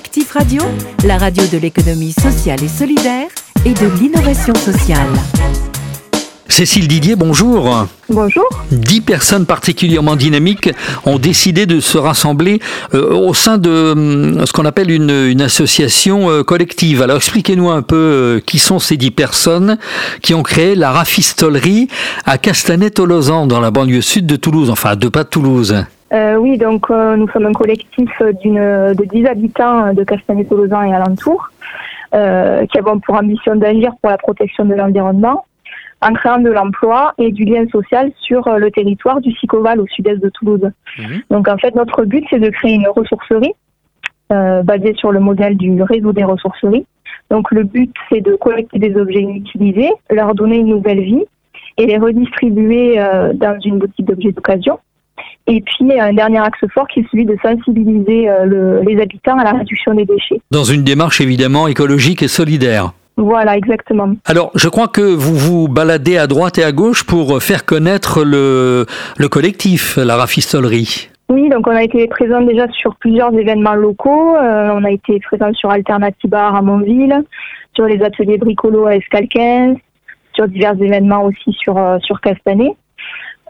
Actif Radio, la radio de l'économie sociale et solidaire et de l'innovation sociale. Cécile Didier, bonjour. Bonjour. Dix personnes particulièrement dynamiques ont décidé de se rassembler euh, au sein de euh, ce qu'on appelle une, association euh, collective. Alors expliquez-nous un peu qui sont ces dix personnes qui ont créé la rafistolerie à Castanet-Tolosan dans la banlieue sud de Toulouse, enfin à deux pas de Toulouse. Oui, donc nous sommes un collectif de 10 habitants de Castanet-Tolosan et alentours qui avons pour ambition d'agir pour la protection de l'environnement en créant de l'emploi et du lien social sur euh, le territoire du Sicoval au sud-est de Toulouse. Mhm. Donc en fait, notre but, c'est de créer une ressourcerie euh, basée sur le modèle du réseau des ressourceries. Donc le but, c'est de collecter des objets inutilisés, leur donner une nouvelle vie et les redistribuer euh, dans une boutique d'objets d'occasion. Et puis un dernier axe fort qui est celui de sensibiliser euh, les habitants à la réduction des déchets. Dans une démarche évidemment écologique et solidaire. Voilà, exactement. Alors, je crois que vous vous baladez à droite et à gauche pour faire connaître le, le collectif, la rafistolerie. Oui, donc on a été présent déjà sur plusieurs événements locaux. Euh, on a été présent sur Alternatibar à Montville, sur les ateliers bricolo à Escalquens, sur divers événements aussi sur, euh, sur Castanet.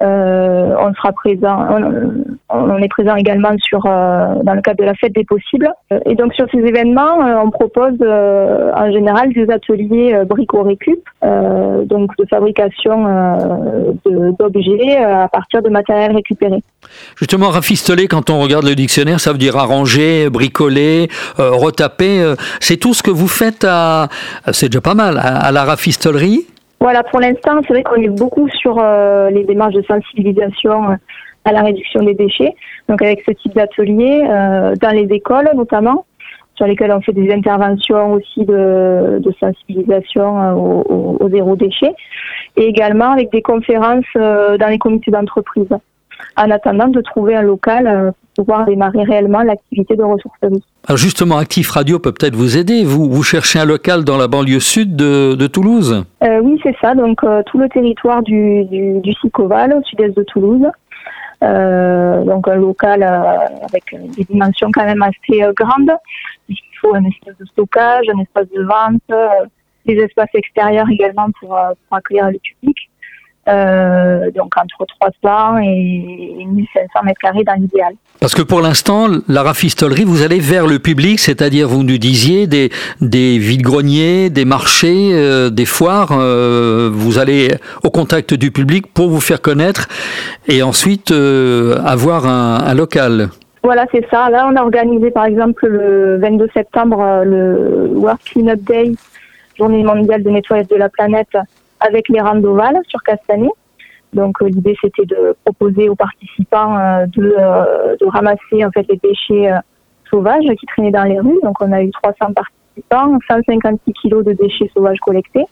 Euh, on sera présent, on, est présent également sur euh, dans le cadre de la fête des possibles. Et donc sur ces événements, euh, on propose en général des ateliers brico récup, donc de fabrication d'objets à partir de matériel récupéré. Justement, rafistoler, quand on regarde le dictionnaire, ça veut dire arranger, bricoler, retaper. C'est tout ce que vous faites à, c'est déjà pas mal, à la rafistolerie? Voilà, pour l'instant, c'est vrai qu'on est beaucoup sur euh, les démarches de sensibilisation euh, à la réduction des déchets. Donc avec ce type d'atelier, euh, dans les écoles notamment, sur lesquelles on fait des interventions aussi de, de sensibilisation au, au, zéro déchet, et également avec des conférences dans les comités d'entreprise, en attendant de trouver un local pouvoir démarrer réellement l'activité de ressourcerie. Alors justement, Actif Radio peut peut-être vous aider. Vous, vous cherchez un local dans la banlieue sud de, de Toulouse euh, Oui, c'est ça. Donc euh, tout le territoire du, du, au sud-est de Toulouse. Euh, donc un local euh, avec des dimensions quand même assez euh, grandes. Il faut un espace de stockage, un espace de vente, des espaces extérieurs également pour, pour accueillir le public. Euh, donc entre 300 et 1500 mètres carrés dans l'idéal. Parce que pour l'instant, la rafistolerie, vous allez vers le public, c'est-à-dire, vous nous disiez, des, des vides-greniers, des marchés, euh, des foires, euh, vous allez au contact du public pour vous faire connaître et ensuite avoir un, un local. Voilà, c'est ça. Là, on a organisé par exemple le 22 septembre le World Cleanup Day, journée mondiale de nettoyage de la planète, avec les randovales sur Castanet. Donc euh, l'idée c'était de proposer aux participants euh, de, euh, de, ramasser en fait les déchets sauvages qui traînaient dans les rues. Donc on a eu 300 participants, 156 kilos de déchets sauvages collectés.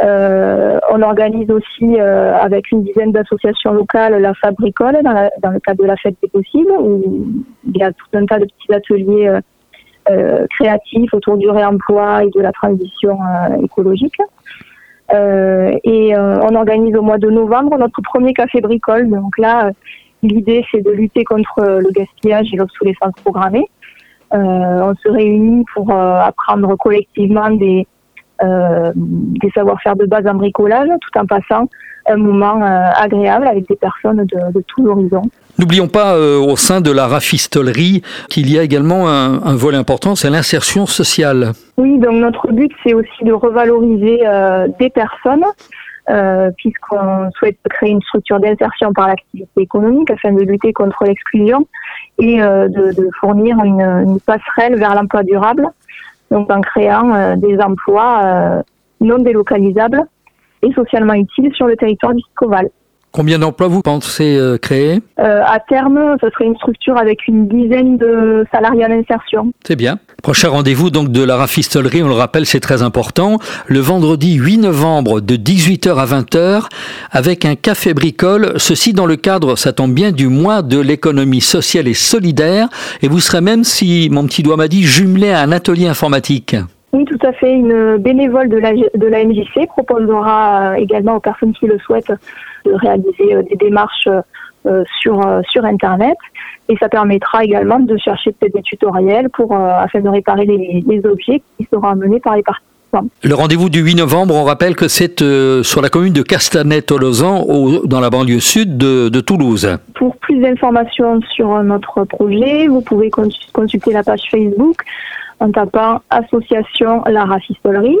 on organise aussi avec une dizaine d'associations locales la Fabricole dans, le cadre de la fête des possibles où il y a tout un tas de petits ateliers créatifs autour du réemploi et de la transition écologique. Euh, et euh, on organise au mois de novembre notre premier café bricole. Donc là, euh, l'idée c'est de lutter contre le gaspillage et l'obsolescence programmée. on se réunit pour apprendre collectivement des, des savoir-faire de base en bricolage, tout en passant un moment agréable avec des personnes de, de tout l'horizon. N'oublions pas euh, au sein de la rafistolerie qu'il y a également un, un volet important, c'est l'insertion sociale. Oui, donc notre but c'est aussi de revaloriser euh, des personnes. Euh, puisqu'on souhaite créer une structure d'insertion par l'activité économique afin de lutter contre l'exclusion et de, de, fournir une, une, passerelle vers l'emploi durable, donc en créant des emplois non délocalisables et socialement utiles sur le territoire du Scoval. Combien d'emplois vous pensez euh, créer euh, À terme, ce serait une structure avec une dizaine de salariés en insertion. C'est bien. Prochain rendez-vous donc de la rafistolerie, on le rappelle, c'est très important, le vendredi 8 novembre de 18h à 20h avec un café bricole, ceci dans le cadre, ça tombe bien, du mois de l'économie sociale et solidaire et vous serez même, si mon petit doigt m'a dit, jumelé à un atelier informatique. Oui, tout à fait. Une bénévole de la, de la MJC proposera euh, également aux personnes qui le souhaitent de réaliser euh, des démarches euh, sur, sur Internet. Et ça permettra également de chercher peut-être des tutoriels pour, afin de réparer les, les objets qui seront amenés par les participants. Le rendez-vous du 8 novembre, on rappelle que c'est euh, sur la commune de Castanet-Tolosan, dans la banlieue sud de, Toulouse. Pour plus d'informations sur notre projet, vous pouvez consulter la page Facebook en tapant Association La Rafistolerie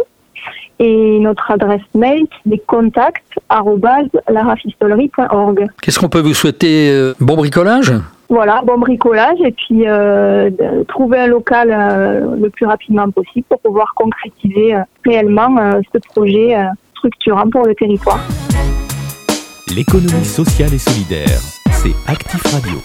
et notre adresse mail qui est contact.larafistolerie.org. Qu'est-ce qu'on peut vous souhaiter euh, Bon bricolage? Voilà, bon bricolage et puis euh, trouver un local euh, le plus rapidement possible pour pouvoir concrétiser euh, réellement ce projet structurant pour le territoire. L'économie sociale et solidaire, c'est Actif Radio.